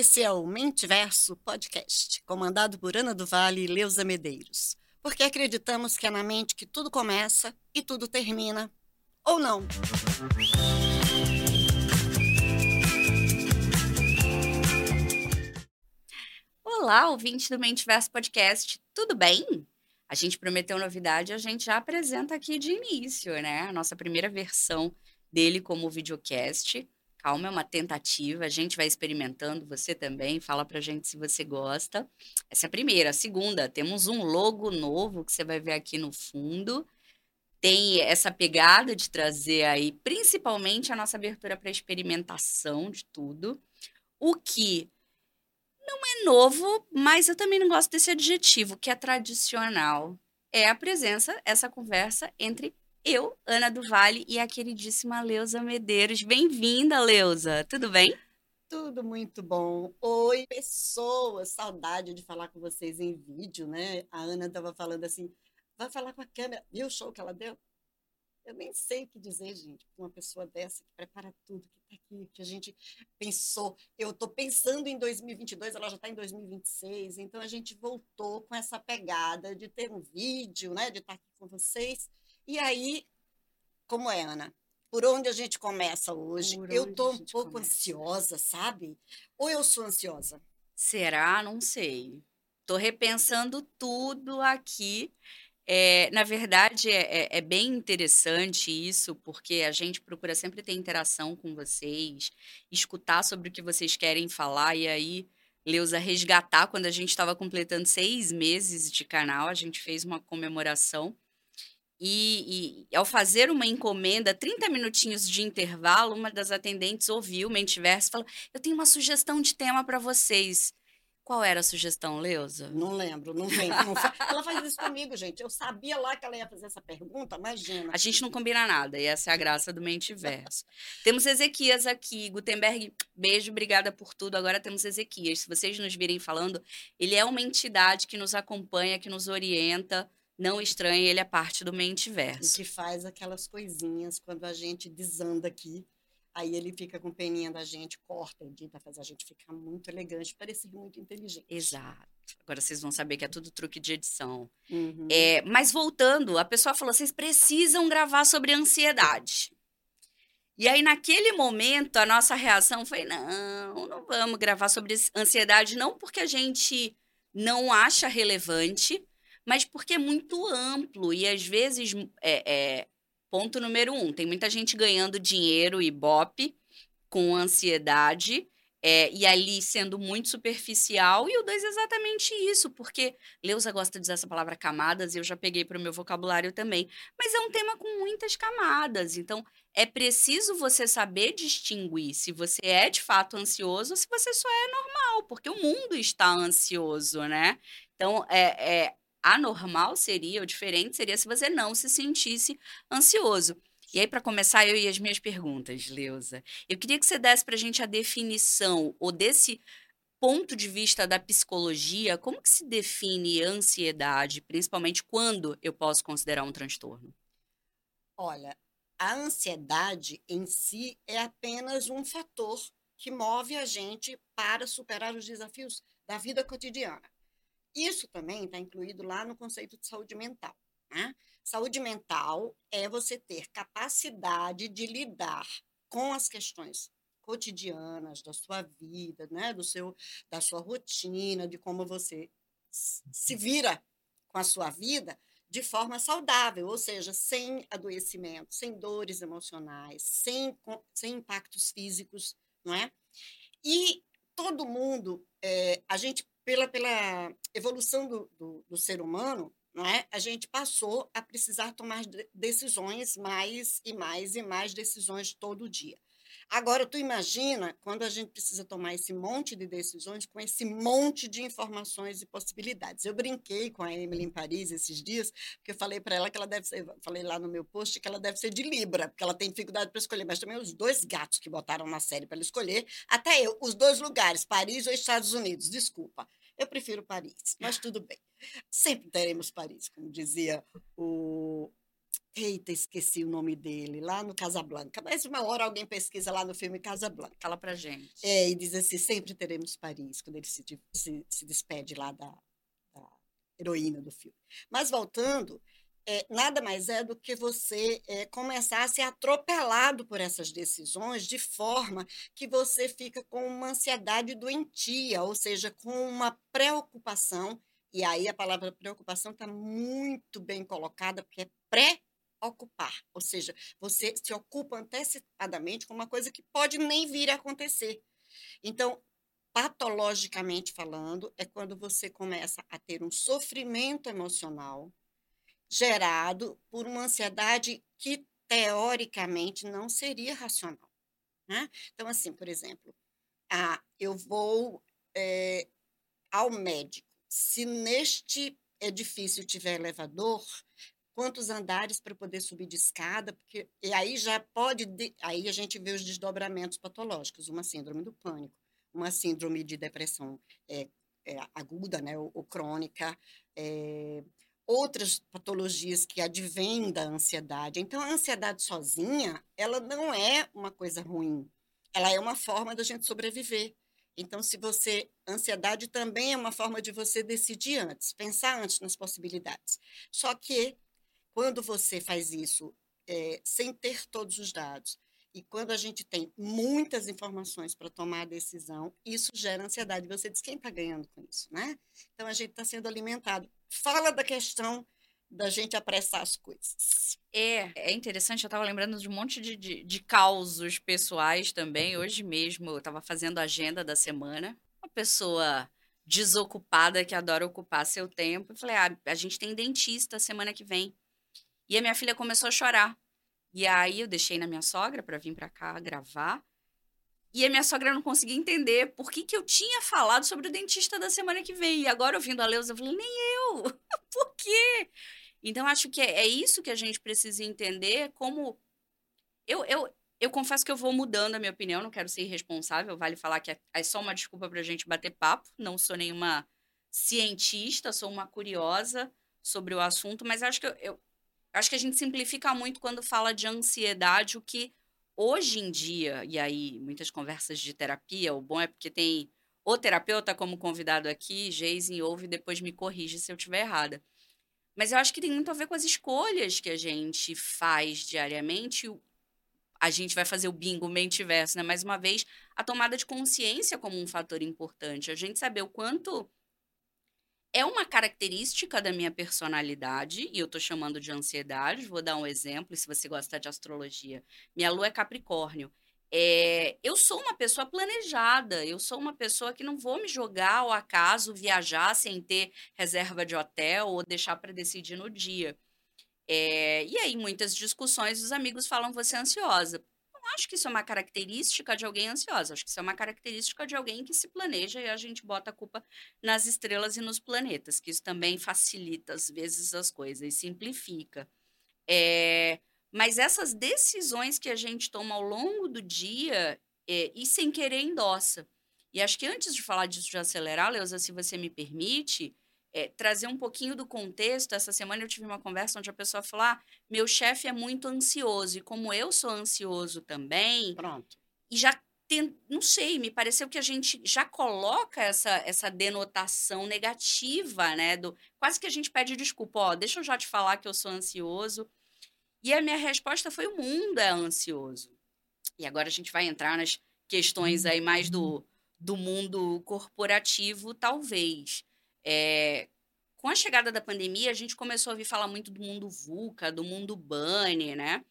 Esse é o Mentiverso Podcast, comandado por Ana do Vale e Leusa Medeiros. Porque acreditamos que é na mente que tudo começa e tudo termina. Ou não. Olá, ouvinte do Mentiverso Podcast, tudo bem? A gente prometeu novidade, a gente já apresenta aqui de início, né? A nossa primeira versão dele como videocast. Calma, é uma tentativa, a gente vai experimentando, você também, fala pra gente se você gosta. Essa é a primeira. A segunda, temos um logo novo que você vai ver aqui no fundo. Tem essa pegada de trazer aí, principalmente, a nossa abertura para experimentação de tudo. O que não é novo, mas eu também não gosto desse adjetivo, que é tradicional. É a presença, essa conversa entre eu, Ana do Vale, e a queridíssima Leusa Medeiros. Bem-vinda, Leusa. Tudo bem? Tudo muito bom. Oi, pessoas. Saudade de falar com vocês em vídeo, né? A Ana estava falando assim, vai falar com a câmera. Viu o show que ela deu? Eu nem sei o que dizer, gente, uma pessoa dessa que prepara tudo, que está aqui, que a gente pensou. Eu estou pensando em 2022, ela já está em 2026, então a gente voltou com essa pegada de ter um vídeo, né, de estar tá aqui com vocês. E aí, como é, Ana? Por onde a gente começa hoje? Por eu estou um pouco começa? ansiosa, sabe? Ou eu sou ansiosa? Será? Não sei. Estou repensando tudo aqui. É, na verdade, é, é, é, bem interessante isso, porque a gente procura sempre ter interação com vocês, escutar sobre o que vocês querem falar, e aí, Leusa, resgatar quando a gente estava completando seis meses de canal, a gente fez uma comemoração e, e, ao fazer uma encomenda, 30 minutinhos de intervalo, uma das atendentes ouviu o Mentiverso e falou: Eu tenho uma sugestão de tema para vocês. Qual era a sugestão, Leusa? Não lembro, não vem. Ela faz isso comigo, gente. Eu sabia lá que ela ia fazer essa pergunta, imagina. A gente não combina nada, e essa é a graça do Mentiverso. temos Ezequias aqui, Gutenberg, beijo, obrigada por tudo. Agora temos Ezequias. Se vocês nos virem falando, ele é uma entidade que nos acompanha, que nos orienta não estranhe, ele é parte do Mentiverso. E que faz aquelas coisinhas quando a gente desanda aqui. Aí ele fica com peninha da gente, corta, edita, faz a gente ficar muito elegante, parecer muito inteligente. Exato. Agora vocês vão saber que é tudo truque de edição. Uhum. É, mas voltando, a pessoa falou: vocês precisam gravar sobre ansiedade. E aí, naquele momento, a nossa reação foi: não, não vamos gravar sobre ansiedade, não porque a gente não acha relevante, mas porque é muito amplo e às vezes é, é, ponto número um, tem muita gente ganhando dinheiro e bope com ansiedade é, e ali sendo muito superficial, e o dois é exatamente isso, porque Leusa gosta de usar essa palavra camadas, e eu já peguei para o meu vocabulário também, mas é um tema com muitas camadas, então é preciso você saber distinguir se você é de fato ansioso ou se você só é normal, porque o mundo está ansioso, né? Então, é, é anormal seria, ou diferente seria, se você não se sentisse ansioso. E aí, para começar, eu e as minhas perguntas, Leusa. Eu queria que você desse para a gente a definição, ou desse ponto de vista da psicologia, como que se define ansiedade, principalmente quando eu posso considerar um transtorno? Olha, a ansiedade em si é apenas um fator que move a gente para superar os desafios da vida cotidiana. Isso também está incluído lá no conceito de saúde mental. Né? Saúde mental é você ter capacidade de lidar com as questões cotidianas da sua vida, né? do seu, da sua rotina, de como você se vira com a sua vida de forma saudável, ou seja, sem adoecimento, sem dores emocionais, sem, sem impactos físicos, não é? E todo mundo, é, a gente pela, pela evolução do, do, do ser humano, é? a gente passou a precisar tomar decisões mais e mais e mais decisões todo dia. Agora, tu imagina quando a gente precisa tomar esse monte de decisões com esse monte de informações e possibilidades. Eu brinquei com a Emily em Paris esses dias, porque eu falei para ela que ela deve ser, falei lá no meu post que ela deve ser de Libra, porque ela tem dificuldade para escolher, mas também os dois gatos que botaram na série para ela escolher, até eu, os dois lugares, Paris ou Estados Unidos, desculpa. Eu prefiro Paris, mas tudo bem. Sempre teremos Paris, como dizia o, Eita, esqueci o nome dele, lá no Casablanca. Mas uma hora alguém pesquisa lá no filme Casablanca. Fala pra gente. É, e diz assim: sempre teremos Paris, quando ele se, se, se despede lá da, da, heroína do filme. Mas voltando, é, nada mais é do que você é, começar a ser atropelado por essas decisões de forma que você fica com uma ansiedade doentia, ou seja, com uma preocupação. E aí a palavra preocupação está muito bem colocada, porque é pré ocupar, ou seja, você se ocupa antecipadamente com uma coisa que pode nem vir a acontecer. Então, patologicamente falando, é quando você começa a ter um sofrimento emocional gerado por uma ansiedade que teoricamente não seria racional. Né? Então, assim, por exemplo, ah, eu vou é, ao médico. Se neste edifício tiver elevador, quantos andares para poder subir de escada, porque e aí já pode aí a gente vê os desdobramentos patológicos, uma síndrome do pânico, uma síndrome de depressão é, é, aguda, né, ou, ou crônica, é, outras patologias que advêm da ansiedade. Então, a ansiedade sozinha, ela não é uma coisa ruim, ela é uma forma da gente sobreviver. Então, se você. Ansiedade também é uma forma de você decidir antes, pensar antes nas possibilidades. Só que quando você faz isso é, sem ter todos os dados, e quando a gente tem muitas informações para tomar a decisão, isso gera ansiedade. Você diz quem está ganhando com isso, né? Então a gente está sendo alimentado. Fala da questão da gente apressar as coisas. É, é interessante, eu estava lembrando de um monte de, de, de causos pessoais também. Hoje mesmo eu estava fazendo a agenda da semana. Uma pessoa desocupada que adora ocupar seu tempo. Eu falei, ah, a gente tem dentista semana que vem. E a minha filha começou a chorar. E aí eu deixei na minha sogra para vir para cá gravar. E a minha sogra não conseguia entender por que, que eu tinha falado sobre o dentista da semana que vem. E agora, ouvindo a Leusa, eu falei, nem eu. por quê? Então, acho que é, é isso que a gente precisa entender como... Eu, eu, eu confesso que eu vou mudando a minha opinião, não quero ser irresponsável. Vale falar que é, é só uma desculpa para a gente bater papo. Não sou nenhuma cientista, sou uma curiosa sobre o assunto, mas acho que eu, eu, Acho que a gente simplifica muito quando fala de ansiedade, o que hoje em dia, e aí muitas conversas de terapia, o bom é porque tem o terapeuta como convidado aqui, Geisen ouve e depois me corrige se eu estiver errada. Mas eu acho que tem muito a ver com as escolhas que a gente faz diariamente. A gente vai fazer o bingo mente-verso, né? Mais uma vez, a tomada de consciência como um fator importante. A gente saber o quanto é uma característica da minha personalidade, e eu estou chamando de ansiedade. Vou dar um exemplo, se você gosta de astrologia. Minha lua é Capricórnio. É, eu sou uma pessoa planejada, eu sou uma pessoa que não vou me jogar ao acaso, viajar sem ter reserva de hotel ou deixar para decidir no dia. É, e aí, muitas discussões, os amigos falam: você é ansiosa acho que isso é uma característica de alguém ansiosa. Acho que isso é uma característica de alguém que se planeja e a gente bota a culpa nas estrelas e nos planetas, que isso também facilita, às vezes, as coisas e simplifica. É, mas essas decisões que a gente toma ao longo do dia é, e sem querer endossa. E acho que antes de falar disso de acelerar, Leusa, se você me permite, é, trazer um pouquinho do contexto. Essa semana eu tive uma conversa onde a pessoa falou: ah, meu chefe é muito ansioso, e como eu sou ansioso também. Pronto. E já tem, não sei, me pareceu que a gente já coloca essa, essa denotação negativa, né? Do, quase que a gente pede desculpa, ó, deixa eu já te falar que eu sou ansioso. E a minha resposta foi: o mundo é ansioso. E agora a gente vai entrar nas questões aí mais do, do mundo corporativo, talvez. É, com a chegada da pandemia, a gente começou a ouvir falar muito do mundo VUCA, do mundo BANI, né?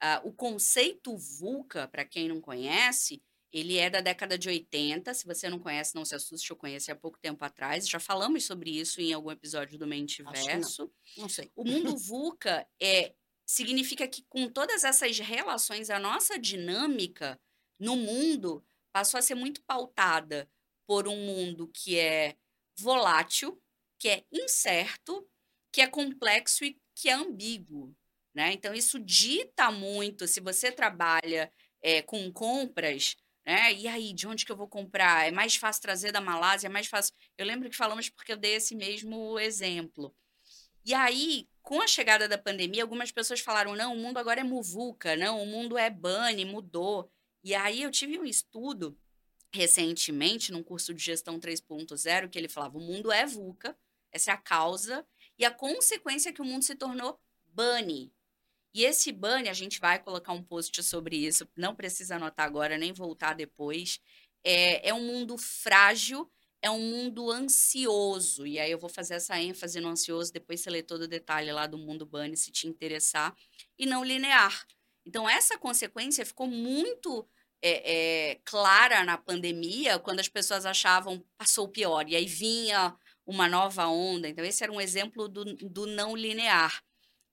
Ah, o conceito VUCA, para quem não conhece, ele é da década de 80. Se você não conhece, não se assuste, eu conheci há pouco tempo atrás. Já falamos sobre isso em algum episódio do Mente Verso. Não. não sei. O mundo VUCA é, significa que, com todas essas relações, a nossa dinâmica no mundo passou a ser muito pautada por um mundo que é volátil, que é incerto, que é complexo e que é ambíguo. Né? Então, isso dita muito se você trabalha é, com compras. Né? E aí, de onde que eu vou comprar? É mais fácil trazer da Malásia? É mais fácil. Eu lembro que falamos porque eu dei esse mesmo exemplo. E aí, com a chegada da pandemia, algumas pessoas falaram: não, o mundo agora é muvuca, não, o mundo é bunny, mudou. E aí eu tive um estudo recentemente, num curso de gestão 3.0, que ele falava: o mundo é VUCA, essa é a causa, e a consequência é que o mundo se tornou bunny. E esse bunny, a gente vai colocar um post sobre isso, não precisa anotar agora, nem voltar depois. É, é um mundo frágil é um mundo ansioso. E aí eu vou fazer essa ênfase no ansioso, depois você lê todo o detalhe lá do mundo Bunny, se te interessar, e não linear. Então, essa consequência ficou muito é, é, clara na pandemia, quando as pessoas achavam passou o pior, e aí vinha uma nova onda. Então, esse era um exemplo do, do não linear.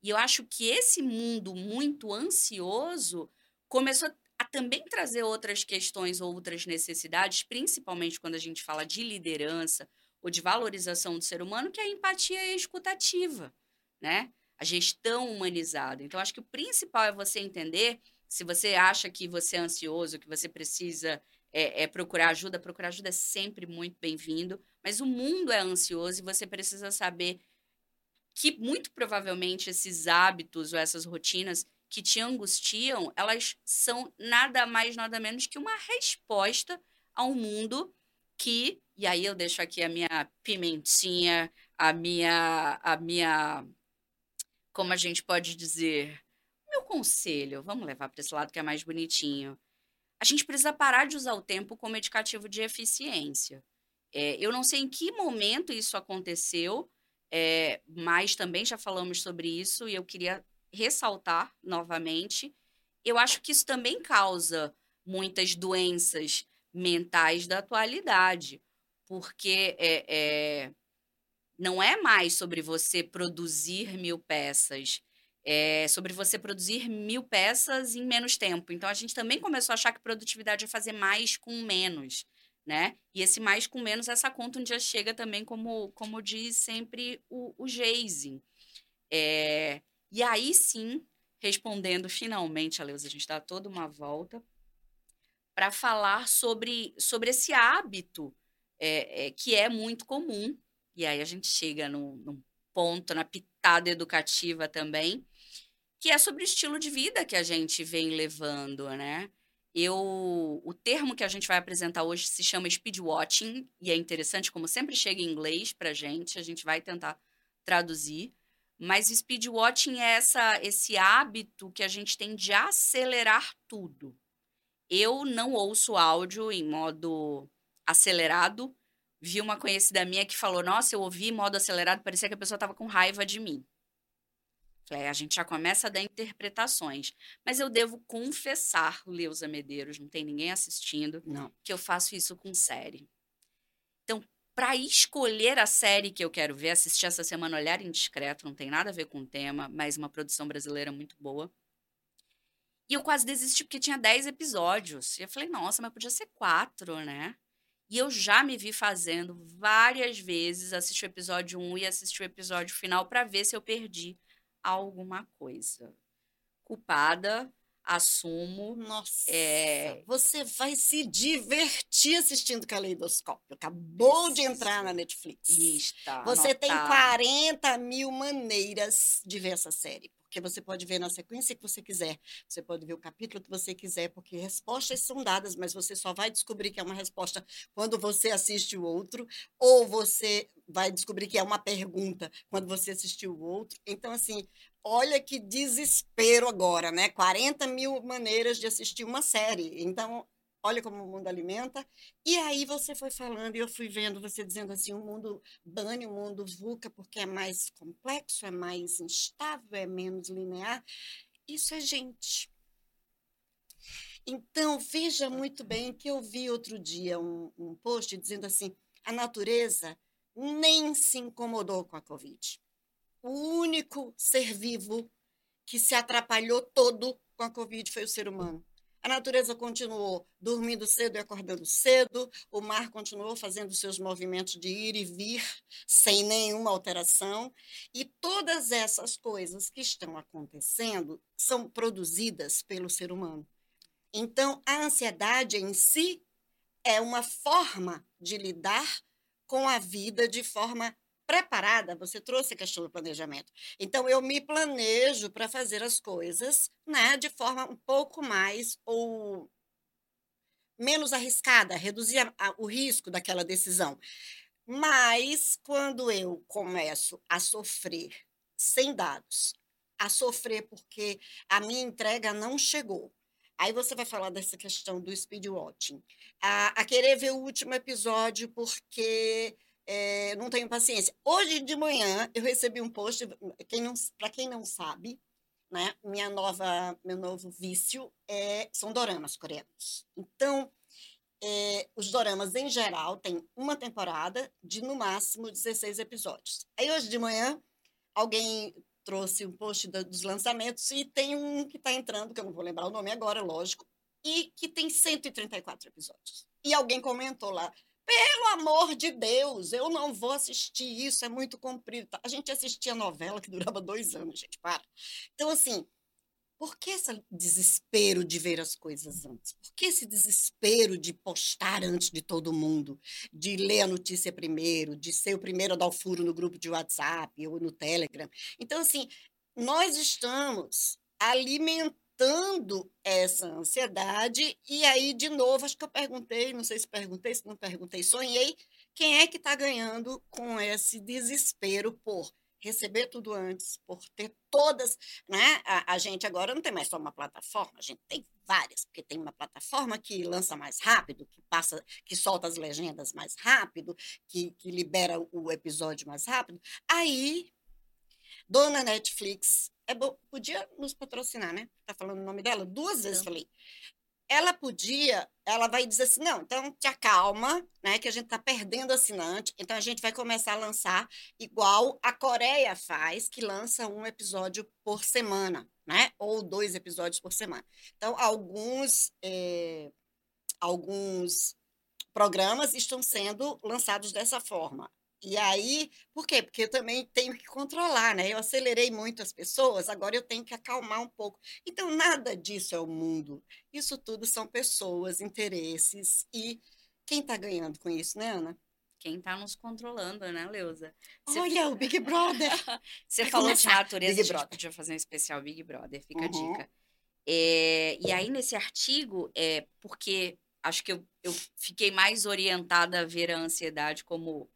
E eu acho que esse mundo muito ansioso começou a também trazer outras questões ou outras necessidades, principalmente quando a gente fala de liderança ou de valorização do ser humano, que é a empatia escutativa, né? A gestão humanizada. Então, acho que o principal é você entender se você acha que você é ansioso, que você precisa é, é procurar ajuda, procurar ajuda é sempre muito bem-vindo, mas o mundo é ansioso e você precisa saber que muito provavelmente esses hábitos ou essas rotinas que te angustiam, elas são nada mais, nada menos que uma resposta a um mundo que, e aí eu deixo aqui a minha pimentinha, a minha, a minha, como a gente pode dizer, meu conselho, vamos levar para esse lado que é mais bonitinho. A gente precisa parar de usar o tempo como indicativo de eficiência. É, eu não sei em que momento isso aconteceu, é, mas também já falamos sobre isso e eu queria ressaltar novamente. Eu acho que isso também causa muitas doenças mentais da atualidade, porque é, é, não é mais sobre você produzir mil peças, é sobre você produzir mil peças em menos tempo. Então a gente também começou a achar que produtividade é fazer mais com menos, né? E esse mais com menos, essa conta um dia chega também, como, como diz sempre o, o Geising. É, e aí sim, respondendo finalmente a Leusa, a gente dá toda uma volta para falar sobre, sobre esse hábito é, é, que é muito comum. E aí a gente chega num, num ponto, na pitada educativa também, que é sobre o estilo de vida que a gente vem levando, né? Eu, o termo que a gente vai apresentar hoje se chama speedwatching e é interessante como sempre chega em inglês para gente, a gente vai tentar traduzir. Mas speedwatching é essa, esse hábito que a gente tem de acelerar tudo. Eu não ouço áudio em modo acelerado. Vi uma conhecida minha que falou: Nossa, eu ouvi em modo acelerado, parecia que a pessoa estava com raiva de mim. Falei, a gente já começa a dar interpretações. Mas eu devo confessar, Leusa Medeiros, não tem ninguém assistindo, não. que eu faço isso com série. Então, para escolher a série que eu quero ver, assistir essa semana Olhar Indiscreto, não tem nada a ver com o tema, mas uma produção brasileira muito boa. E eu quase desisti porque tinha 10 episódios. E eu falei, nossa, mas podia ser quatro, né? E eu já me vi fazendo várias vezes, assistir o episódio 1 e assistir o episódio final para ver se eu perdi alguma coisa. Culpada, assumo. Nossa, é... você vai se divertir assistindo Caleidoscópio. Acabou Isso. de entrar na Netflix. Lista, você tem 40 mil maneiras de ver essa série. Porque você pode ver na sequência que você quiser. Você pode ver o capítulo que você quiser, porque respostas são dadas, mas você só vai descobrir que é uma resposta quando você assiste o outro, ou você vai descobrir que é uma pergunta quando você assistiu o outro. Então, assim, olha que desespero agora, né? 40 mil maneiras de assistir uma série. Então, olha como o mundo alimenta. E aí você foi falando, e eu fui vendo você dizendo assim, o mundo bane, o mundo VUCA, porque é mais complexo, é mais instável, é menos linear. Isso é gente. Então, veja muito bem que eu vi outro dia um, um post dizendo assim, a natureza nem se incomodou com a Covid o único ser vivo que se atrapalhou todo com a Covid foi o ser humano. A natureza continuou dormindo cedo e acordando cedo, o mar continuou fazendo seus movimentos de ir e vir sem nenhuma alteração, e todas essas coisas que estão acontecendo são produzidas pelo ser humano. Então, a ansiedade em si é uma forma de lidar com a vida de forma preparada, você trouxe a questão do planejamento. Então, eu me planejo para fazer as coisas né, de forma um pouco mais ou menos arriscada, reduzir a, a, o risco daquela decisão. Mas, quando eu começo a sofrer sem dados, a sofrer porque a minha entrega não chegou, Aí você vai falar dessa questão do speed watching. A, a querer ver o último episódio porque é, não tenho paciência. Hoje de manhã eu recebi um post, para quem não sabe, né, minha nova, meu novo vício é, são doramas coreanos. Então, é, os doramas em geral têm uma temporada de no máximo 16 episódios. Aí hoje de manhã alguém trouxe um post da, dos lançamentos e tem um que está entrando, que eu não vou lembrar o nome agora, lógico, e que tem 134 episódios. E alguém comentou lá, pelo amor de Deus, eu não vou assistir isso, é muito comprido. A gente assistia novela que durava dois anos, gente, para. Então, assim, por que esse desespero de ver as coisas antes? Por que esse desespero de postar antes de todo mundo? De ler a notícia primeiro, de ser o primeiro a dar o furo no grupo de WhatsApp ou no Telegram? Então, assim, nós estamos alimentando aumentando essa ansiedade. E aí, de novo, acho que eu perguntei, não sei se perguntei, se não perguntei, sonhei, quem é que está ganhando com esse desespero por receber tudo antes, por ter todas, né? A, a, gente agora não tem mais só uma plataforma, a gente tem várias, porque tem uma plataforma que lança mais rápido, que passa, que solta as legendas mais rápido, que, que libera o episódio mais rápido. Aí, dona Netflix é podia nos patrocinar, né? Tá falando o nome dela? Duas vezes falei. Ela podia, ela vai dizer assim, não, então te acalma, né? Que a gente tá perdendo assinante, então a gente vai começar a lançar igual a Coreia faz, que lança um episódio por semana, né? Ou dois episódios por semana. Então, alguns, é, alguns programas estão sendo lançados dessa forma. E aí, por quê? Porque eu também tenho que controlar, né? Eu acelerei muito as pessoas, agora eu tenho que acalmar um pouco. Então, nada disso é o mundo. Isso tudo são pessoas, interesses e quem está ganhando com isso, né, Ana? Quem está nos controlando, né, Leusa? Você Olha, o Big Brother! Você Vai falou começar. de natureza, Big a gente Brother. podia fazer um especial Big Brother, fica uhum. a dica. É, e aí, nesse artigo, é porque acho que eu, eu fiquei mais orientada a ver a ansiedade como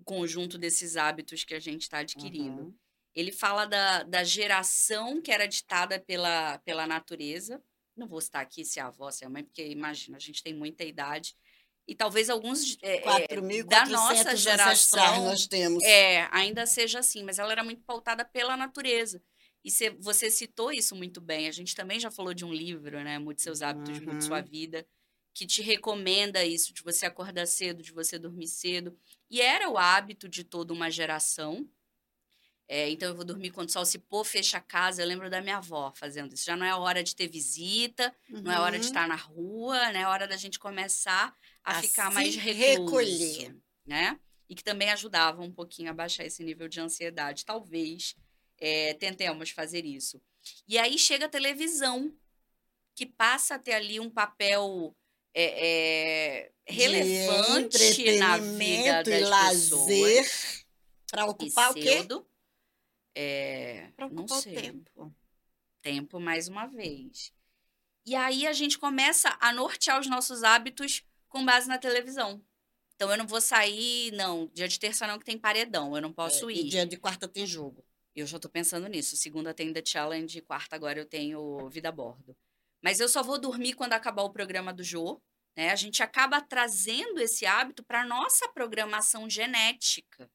o conjunto desses hábitos que a gente está adquirindo. Uhum. Ele fala da, da geração que era ditada pela, pela natureza. Não vou citar aqui se é a avó, se é a mãe, porque imagina, a gente tem muita idade. E talvez alguns é, é da nossa geração nós temos. É, ainda seja assim, mas ela era muito pautada pela natureza. E se, você citou isso muito bem. A gente também já falou de um livro, né? Mude seus hábitos, uhum. mude sua vida, que te recomenda isso, de você acordar cedo, de você dormir cedo. E era o hábito de toda uma geração. É, então, eu vou dormir quando o sol se pôr, fecha a casa. Eu lembro da minha avó fazendo isso. Já não é hora de ter visita, uhum. não é hora de uhum. estar na rua, né? É hora da gente começar a, a ficar mais recluso, recolher. Né? E que também ajudava um pouquinho a baixar esse nível de ansiedade. Talvez é, tentemos fazer isso. E aí chega a televisão, que passa a ter ali um papel é, é, relevante na vida das e lazer para ocupar o quê? É, para ocupar o tempo. Tempo mais uma vez. E aí a gente começa a nortear os nossos hábitos com base na televisão. Então eu não vou sair, não, dia de terça não que tem paredão, eu não posso é, ir. Dia de quarta tem jogo. Eu já tô pensando nisso. Segunda tem The Challenge, quarta agora eu tenho Vida a Bordo. Mas eu só vou dormir quando acabar o programa do Jô. Né? A gente acaba trazendo esse hábito para nossa programação genética.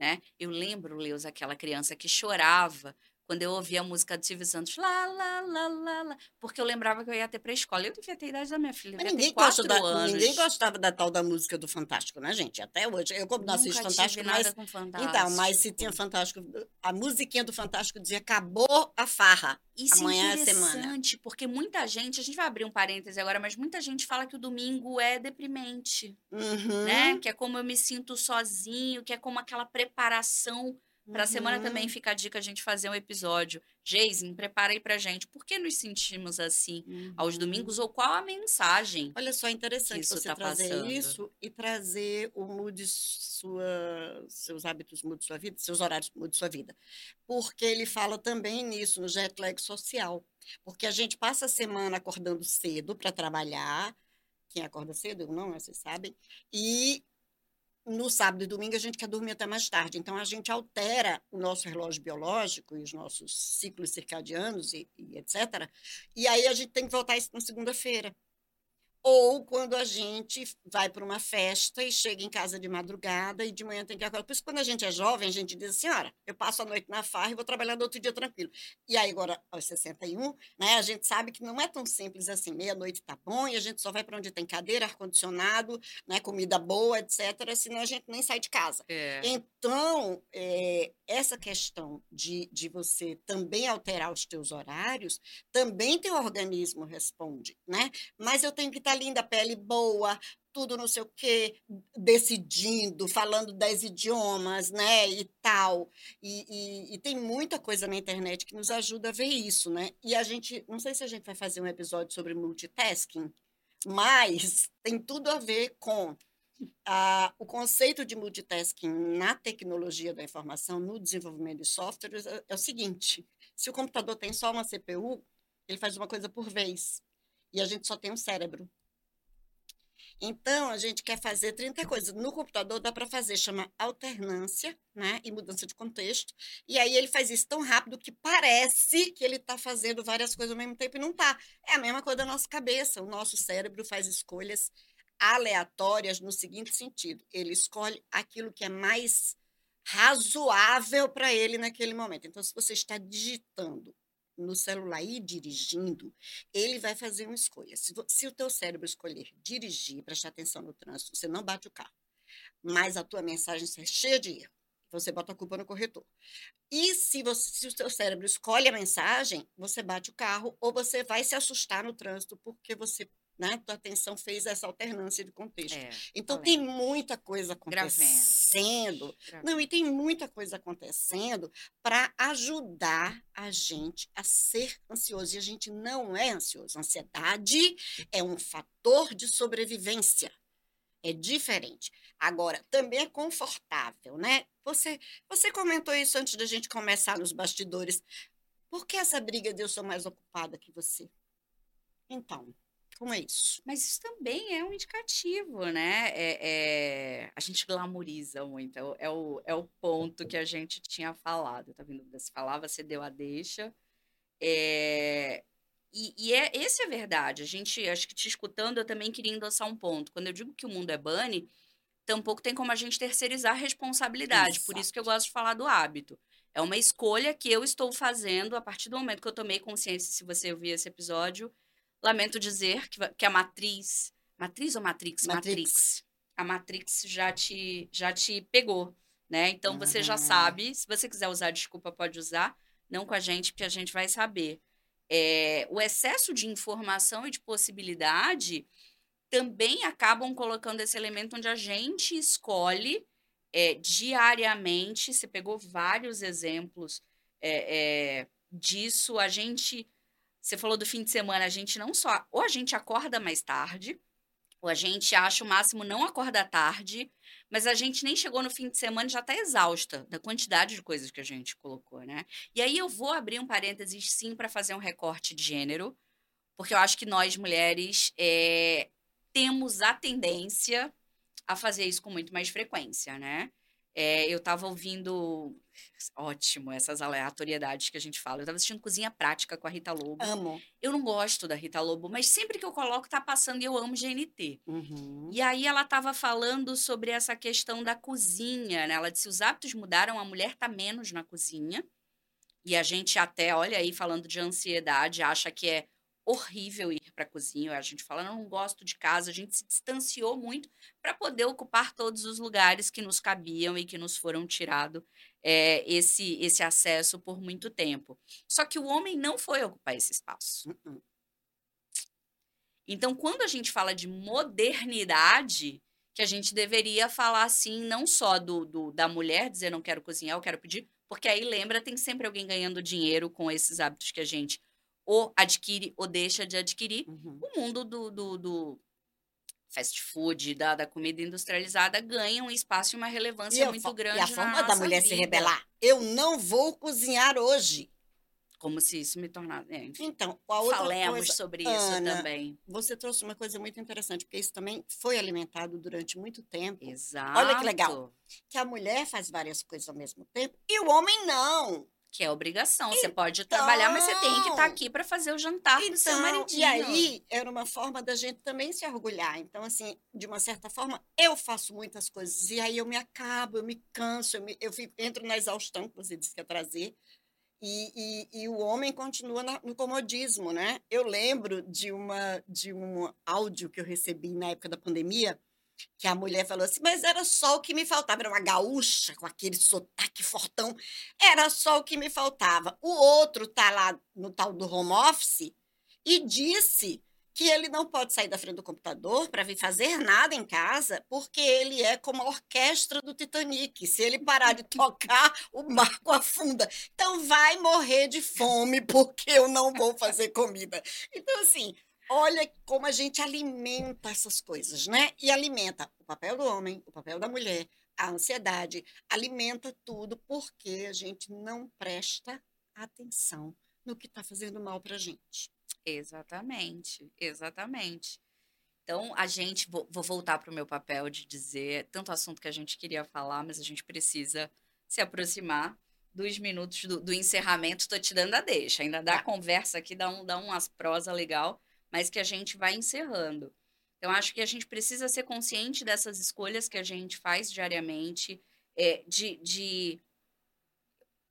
Né? Eu lembro, Leus, aquela criança que chorava quando eu ouvia a música do Silvio Santos, lá, lá, lá, lá, lá, porque eu lembrava que eu ia ter para a escola. Eu devia ter a idade da minha filha, ninguém, gosta da, anos. ninguém gostava da tal da música do Fantástico, né, gente? Até hoje. Eu, como não assisto Fantástico, mas. Fantástico. Então, mas se tinha Fantástico. A musiquinha do Fantástico dizia: acabou a farra. Isso Amanhã é interessante, é porque muita gente, a gente vai abrir um parêntese agora, mas muita gente fala que o domingo é deprimente, uhum. né? Que é como eu me sinto sozinho, que é como aquela preparação Para a uhum. semana também fica a dica a gente fazer um episódio. Jason, prepara aí pra gente. Por que nos sentimos assim uhum. aos domingos? Ou qual a mensagem? Olha só, interessante você tá trazer passando. isso e trazer o mude sua, seus hábitos mude sua vida, seus horários mude sua vida. Porque ele fala também nisso, no jet lag social. Porque a gente passa a semana acordando cedo para trabalhar. Quem acorda cedo, eu não, vocês sabem. E no sábado e domingo a gente quer dormir até mais tarde. Então a gente altera o nosso relógio biológico e os nossos ciclos circadianos e, e etc. E aí a gente tem que voltar isso na segunda-feira ou quando a gente vai para uma festa e chega em casa de madrugada e de manhã tem que acordar. Por isso, quando a gente é jovem, a gente diz, senhora, eu passo a noite na farra e vou trabalhar no outro dia tranquilo. E aí, agora, aos 61, né, a gente sabe que não é tão simples assim. Meia-noite tá bom e a gente só vai para onde tem cadeira, ar-condicionado, né, comida boa, etc., senão a gente nem sai de casa. É. Então, é, essa questão de, de você também alterar os teus horários, também teu organismo responde, né? Mas eu tenho que estar linda, pele boa, tudo não sei o quê, decidindo, falando dez idiomas, né, e tal. E, e, e, tem muita coisa na internet que nos ajuda a ver isso, né? E a gente, não sei se a gente vai fazer um episódio sobre multitasking, mas tem tudo a ver com o conceito de multitasking na tecnologia da informação, no desenvolvimento de softwares, é, é o seguinte: se o computador tem só uma CPU, ele faz uma coisa por vez. E a gente só tem um cérebro. Então, a gente quer fazer 30 coisas. No computador dá para fazer, chama alternância, né? E mudança de contexto. E aí ele faz isso tão rápido que parece que ele está fazendo várias coisas ao mesmo tempo e não está. É a mesma coisa da nossa cabeça. O nosso cérebro faz escolhas aleatórias no seguinte sentido: ele escolhe aquilo que é mais razoável para ele naquele momento. Então, se você está digitando no celular e dirigindo, ele vai fazer uma escolha. Se, se o teu cérebro escolher dirigir, prestar atenção no trânsito, você não bate o carro. Mas a tua mensagem é cheia de erro. Você bota a culpa no corretor. E se, você, se o seu cérebro escolhe a mensagem, você bate o carro ou você vai se assustar no trânsito porque você né? Tua atenção fez essa alternância de contexto. É, então tem muita coisa acontecendo. Gravendo. Não, e tem muita coisa acontecendo para ajudar a gente a ser ansioso. E a gente não é ansioso. Ansiedade é um fator de sobrevivência. É diferente. Agora, também é confortável, né? Você, você comentou isso antes da gente começar nos bastidores. Por que essa briga de eu sou mais ocupada que você? Então, como é isso? Mas isso também é um indicativo, né? É, é... A gente glamoriza muito, é o, é o, é o ponto que a gente tinha falado, tá vendo? Se falava, você deu a deixa. É... E, e é, esse é verdade. A gente, acho que te escutando, eu também queria endossar um ponto. Quando eu digo que o mundo é bunny, tampouco tem como a gente terceirizar a responsabilidade. Exato. Por isso que eu gosto de falar do hábito. É uma escolha que eu estou fazendo a partir do momento que eu tomei consciência, se você ouvir esse episódio, Lamento dizer que, que a matriz. Matriz ou Matrix? Matrix. Matrix. A Matrix já te, já te pegou, né? Então você uhum. já sabe. Se você quiser usar desculpa, pode usar. Não com a gente, porque a gente vai saber. É, o excesso de informação e de possibilidade também acabam colocando esse elemento onde a gente escolhe é, diariamente. Você pegou vários exemplos é, é disso. A gente você falou do fim de semana, a gente não só. Ou a gente acorda mais tarde, ou a gente acha o máximo não acordar tarde, mas a gente nem chegou no fim de semana e já está exausta da quantidade de coisas que a gente colocou, né? E aí eu vou abrir um parênteses, sim, para fazer um recorte de gênero, porque eu acho que nós, mulheres, é, temos a tendência a fazer isso com muito mais frequência, né? É, eu estava ouvindo. Ótimo, essas aleatoriedades que a gente fala. Eu estava assistindo Cozinha Prática com a Rita Lobo. Amo. Eu não gosto da Rita Lobo, mas sempre que eu coloco, tá passando e eu amo GNT. Uhum. E aí ela estava falando sobre essa questão da cozinha, né? Ela disse: os hábitos mudaram, a mulher tá menos na cozinha. E a gente até, olha aí, falando de ansiedade, acha que é horrível ir para a cozinha. A gente fala, não, gosto de casa. A gente se distanciou muito para poder ocupar todos os lugares que nos cabiam e que nos foram tirado é, esse, esse acesso por muito tempo. Só que o homem não foi ocupar esse espaço. Uh-uh. Então, quando a gente fala de modernidade, que a gente deveria falar assim, não só do, do da mulher dizer não quero cozinhar, eu quero pedir, porque aí lembra, tem sempre alguém ganhando dinheiro com esses hábitos que a gente ou adquire ou deixa de adquirir. Uhum. O mundo do, do, do fast food, da, da, comida industrializada, ganha um espaço e uma relevância e muito grande. E a forma da mulher vida. se rebelar. Eu não vou cozinhar hoje. Como se isso me tornasse. É, então, a outra falemos coisa, sobre isso Ana, também. Você trouxe uma coisa muito interessante, porque isso também foi alimentado durante muito tempo. Exato. Olha que legal. Que a mulher faz várias coisas ao mesmo tempo e o homem não. Que é obrigação. Então, você pode trabalhar, mas você tem que estar tá aqui para fazer o jantar então, do seu então, maridinho. E aí, era uma forma da gente também se orgulhar. Então, assim, de uma certa forma, eu faço muitas coisas. E aí eu me acabo, eu me canso, eu, me, eu fico, entro na exaustão, que você disse que é trazer. E, e, e, o homem continua no comodismo, né? Eu lembro de, uma, de um áudio que eu recebi na época da pandemia, que a mulher falou assim, mas era só o que me faltava, era uma gaúcha com aquele sotaque fortão, era só o que me faltava. O outro tá lá no tal do home office e disse que ele não pode sair da frente do computador para vir fazer nada em casa, porque ele é como a orquestra do Titanic. Se ele parar de tocar, o barco afunda. Então vai morrer de fome porque eu não vou fazer comida. Então assim, olha como a gente alimenta essas coisas, né? E alimenta o papel do homem, o papel da mulher, a ansiedade, alimenta tudo porque a gente não presta atenção no que está fazendo mal para a gente. Exatamente, exatamente. Então, a gente, vou, vou voltar para o meu papel de dizer tanto assunto que a gente queria falar, mas a gente precisa se aproximar dos minutos do, do encerramento. Estou te dando a deixa, ainda dá tá. conversa aqui, dá, um, dá umas prosa legal, mas que a gente vai encerrando. Então, acho que a gente precisa ser consciente dessas escolhas que a gente faz diariamente, é, de, de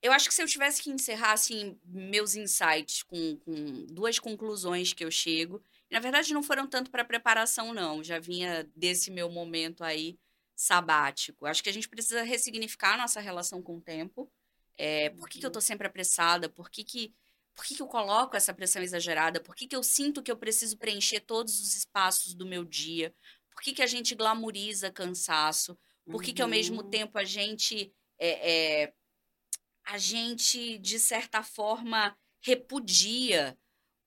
eu acho que se eu tivesse que encerrar, assim, meus insights com, com duas conclusões que eu chego, na verdade não foram tanto para preparação, não, já vinha desse meu momento aí sabático. Acho que a gente precisa ressignificar a nossa relação com o tempo. É, por que, que eu estou sempre apressada? Por que, que, por que, que eu coloco essa pressão exagerada? Por que, que eu sinto que eu preciso preencher todos os espaços do meu dia? Por que, que a gente glamoriza cansaço? Por que, que ao mesmo uhum. tempo a gente é, é, a gente, de certa forma, repudia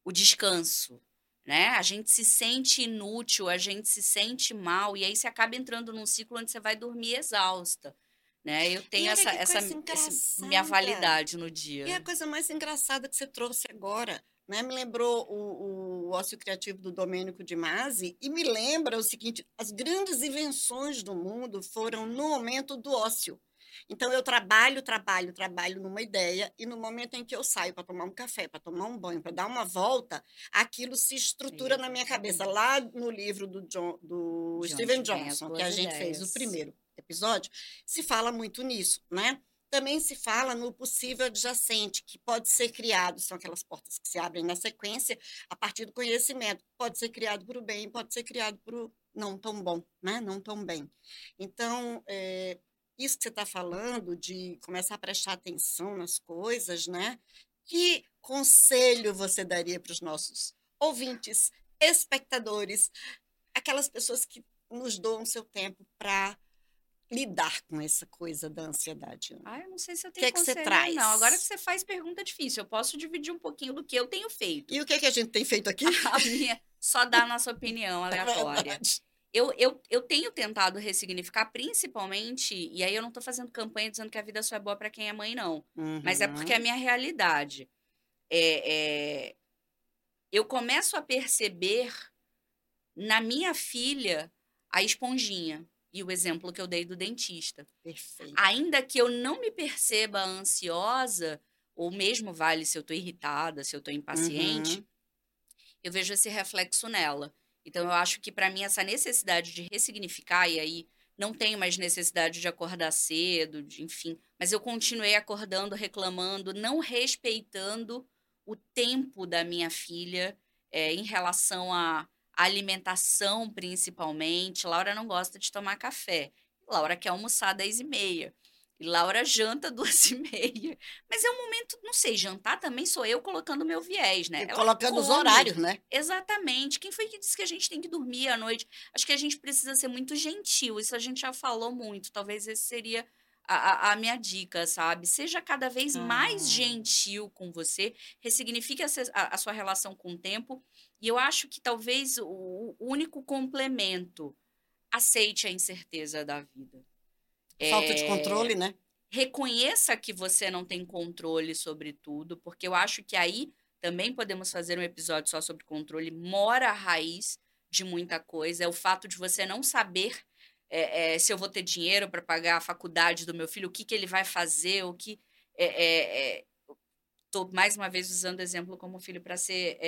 o descanso, né? A gente se sente inútil, a gente se sente mal, e aí você acaba entrando num ciclo onde você vai dormir exausta. Né? Eu tenho essa, essa, essa, minha validade no dia. E a coisa mais engraçada que você trouxe agora, né? Me lembrou o, o ócio criativo do Domênico de Masi e me lembra o seguinte: as grandes invenções do mundo foram no momento do ócio. Então, eu trabalho, trabalho, trabalho numa ideia, e no momento em que eu saio para tomar um café, para tomar um banho, para dar uma volta, aquilo se estrutura Sim, na minha cabeça. Lá no livro do, John, do John Steven Johnson, que a gente ideias. fez o primeiro episódio, se fala muito nisso, né? Também se fala no possível adjacente, que pode ser criado, são aquelas portas que se abrem na sequência a partir do conhecimento. Pode ser criado para o bem, pode ser criado para o não tão bom, né? Não tão bem. Então, é, isso que você está falando, de começar a prestar atenção nas coisas, né? Que conselho você daria para os nossos ouvintes, espectadores, aquelas pessoas que nos doam seu tempo para lidar com essa coisa da ansiedade? Ah, eu não sei se eu tenho que, é que você traz? não. Agora que você faz pergunta difícil, eu posso dividir um pouquinho do que eu tenho feito. E o que, é que a gente tem feito aqui? A minha, só dar a nossa opinião é aleatória. É eu, eu, eu tenho tentado ressignificar, principalmente, e aí eu não estou fazendo campanha dizendo que a vida só é boa para quem é mãe, não. Uhum. Mas é porque é a minha realidade. É, é, eu começo a perceber na minha filha a esponjinha e o exemplo que eu dei do dentista. Perfeito. Ainda que eu não me perceba ansiosa, ou mesmo vale se eu estou irritada, se eu estou impaciente, uhum. eu vejo esse reflexo nela. Então, eu acho que para mim essa necessidade de ressignificar, e aí não tenho mais necessidade de acordar cedo, de, enfim, mas eu continuei acordando, reclamando, não respeitando o tempo da minha filha é, em relação alimentação, principalmente. Laura não gosta de tomar café. Laura quer almoçar às 10 e meia. E Laura janta duas e meia. Mas é um momento, não sei, jantar também sou eu colocando meu viés, né? Ela colocando come. os horários, né? Exatamente. Quem foi que disse que a gente tem que dormir à noite? Acho que a gente precisa ser muito gentil. Isso a gente já falou muito. Talvez esse seria a, a, minha dica, sabe? Seja cada vez mais ah. gentil com você, ressignifique a, a, a, sua relação com o tempo. E eu acho que talvez o, o único complemento, aceite a incerteza da vida. Falta é, de controle, né? Reconheça que você não tem controle sobre tudo, porque eu acho que aí também podemos fazer um episódio só sobre controle. Mora a raiz de muita coisa, é o fato de você não saber é, é, se eu vou ter dinheiro para pagar a faculdade do meu filho, o que, que ele vai fazer, o que. Estou mais uma vez usando exemplo como filho para ser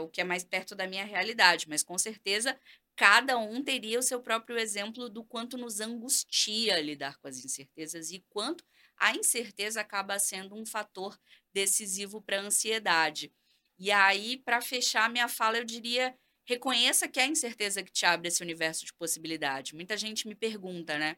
o que é mais perto da minha realidade, mas com certeza cada um teria o seu próprio exemplo do quanto nos angustia lidar com as incertezas e quanto a incerteza acaba sendo um fator decisivo para a ansiedade. E aí, para fechar minha fala, eu diria reconheça que é a incerteza que te abre esse universo de possibilidade. Muita gente me pergunta, né?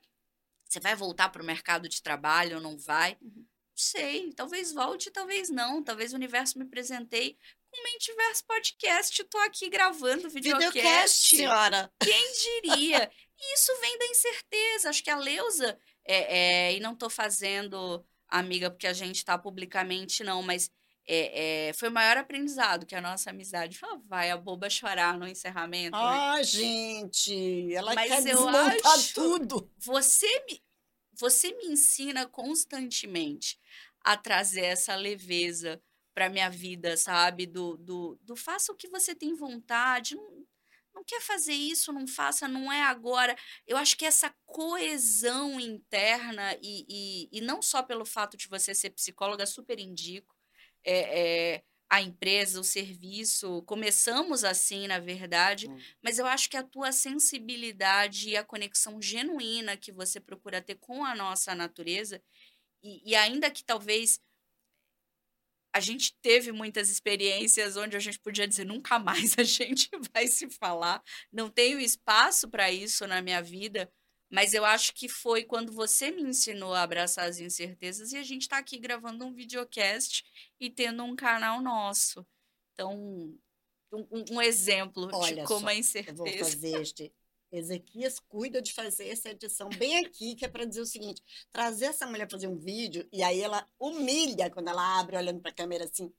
Você vai voltar para o mercado de trabalho ou não vai? Uhum. Não sei, talvez volte, talvez não. Talvez o universo me presentei com o Mentiverso Podcast. Estou aqui gravando videocast. Videocast, senhora. Quem diria? E isso vem da incerteza. Acho que a Leusa, é, é, e não estou fazendo amiga porque a gente está publicamente, não, mas é, é, foi o maior aprendizado que a nossa amizade. Fala, vai a boba chorar no encerramento. Ah, né? gente, ela Mas quer eu acho, tudo. Você me, você me ensina constantemente a trazer essa leveza para minha vida, sabe? Do, do, do faça o que você tem vontade. Não, não quer fazer isso, não faça, não é agora. Eu acho que essa coesão interna, e, e, e não só pelo fato de você ser psicóloga, super indico é, é, a empresa, o serviço. Começamos assim, na verdade, hum. mas eu acho que a tua sensibilidade e a conexão genuína que você procura ter com a nossa natureza, e, e ainda que talvez a gente teve muitas experiências onde a gente podia dizer nunca mais a gente vai se falar, não tenho espaço para isso na minha vida, mas eu acho que foi quando você me ensinou a abraçar as incertezas e a gente está aqui gravando um videocast e tendo um canal nosso. Então, um, um exemplo Olha de como só, a incerteza. Eu vou fazer este. Ezequias cuida de fazer essa edição bem aqui, que é para dizer o seguinte: trazer essa mulher fazer um vídeo e aí ela humilha quando ela abre olhando para a câmera assim,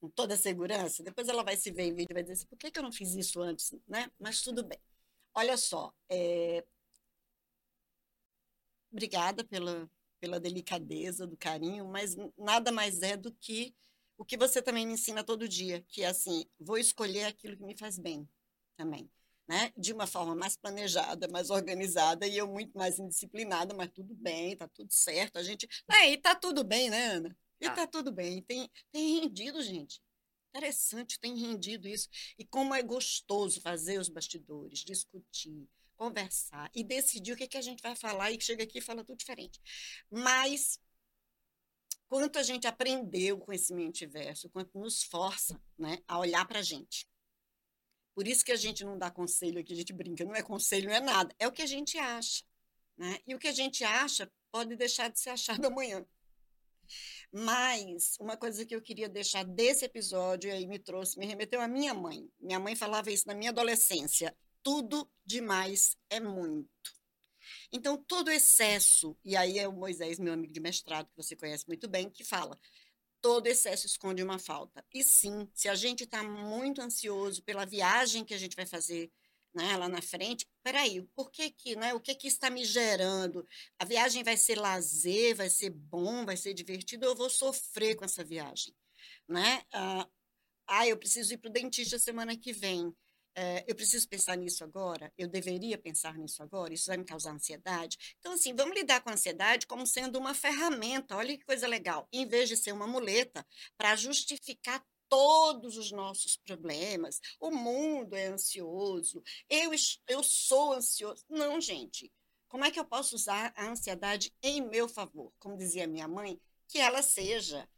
com toda a segurança. Depois ela vai se ver em vídeo e vai dizer assim: por que, que eu não fiz isso antes? Né? Mas tudo bem. Olha só, é, obrigada pela, pela delicadeza, do carinho, mas nada mais é do que o que você também me ensina todo dia, que é assim, vou escolher aquilo que me faz bem também, né? De uma forma mais planejada, mais organizada, e eu muito mais indisciplinada, mas tudo bem, tá tudo certo, a gente... É, e tá tudo bem, né, Ana? E tá, tá tudo bem, tem, tem rendido, gente. Interessante, tem rendido isso. E como é gostoso fazer os bastidores, discutir, conversar e decidir o que, que a gente vai falar e chega aqui e fala tudo diferente. Mas quanto a gente aprendeu com esse mentiverso, quanto nos força né, a olhar para a gente. Por isso que a gente não dá conselho aqui, a gente brinca, não é conselho, não é nada, é o que a gente acha. Né? E o que a gente acha pode deixar de ser achado amanhã. Mas uma coisa que eu queria deixar desse episódio, e aí me trouxe, me remeteu à minha mãe. Minha mãe falava isso na minha adolescência tudo demais é muito. Então, todo excesso, e aí é o Moisés, meu amigo de mestrado, que você conhece muito bem, que fala: todo excesso esconde uma falta. E sim, se a gente está muito ansioso pela viagem que a gente vai fazer né, lá na frente, peraí, por que que, né, o que que está me gerando? A viagem vai ser lazer, vai ser bom, vai ser divertido, ou eu vou sofrer com essa viagem? Né? Ah, ah eu preciso ir para o dentista semana que vem é, eu preciso pensar nisso agora, eu deveria pensar nisso agora, isso vai me causar ansiedade. Então, assim, vamos lidar com a ansiedade como sendo uma ferramenta, olha que coisa legal, em vez de ser uma muleta para justificar todos os nossos problemas. O mundo é ansioso, eu, eu sou ansioso. Não, gente. Como é que eu posso usar a ansiedade em meu favor? Como dizia minha mãe, que ela seja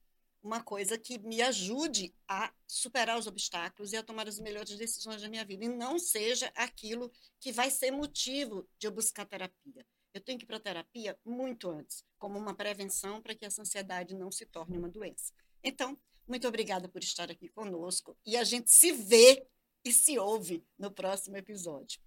uma coisa que me ajude a superar os obstáculos e a tomar as melhores decisões da minha vida, e não seja aquilo que vai ser motivo de eu buscar terapia. Eu tenho que ir para a terapia muito antes, como uma prevenção para que essa ansiedade não se torne uma doença. Então, muito obrigada por estar aqui conosco e a gente se vê e se ouve no próximo episódio.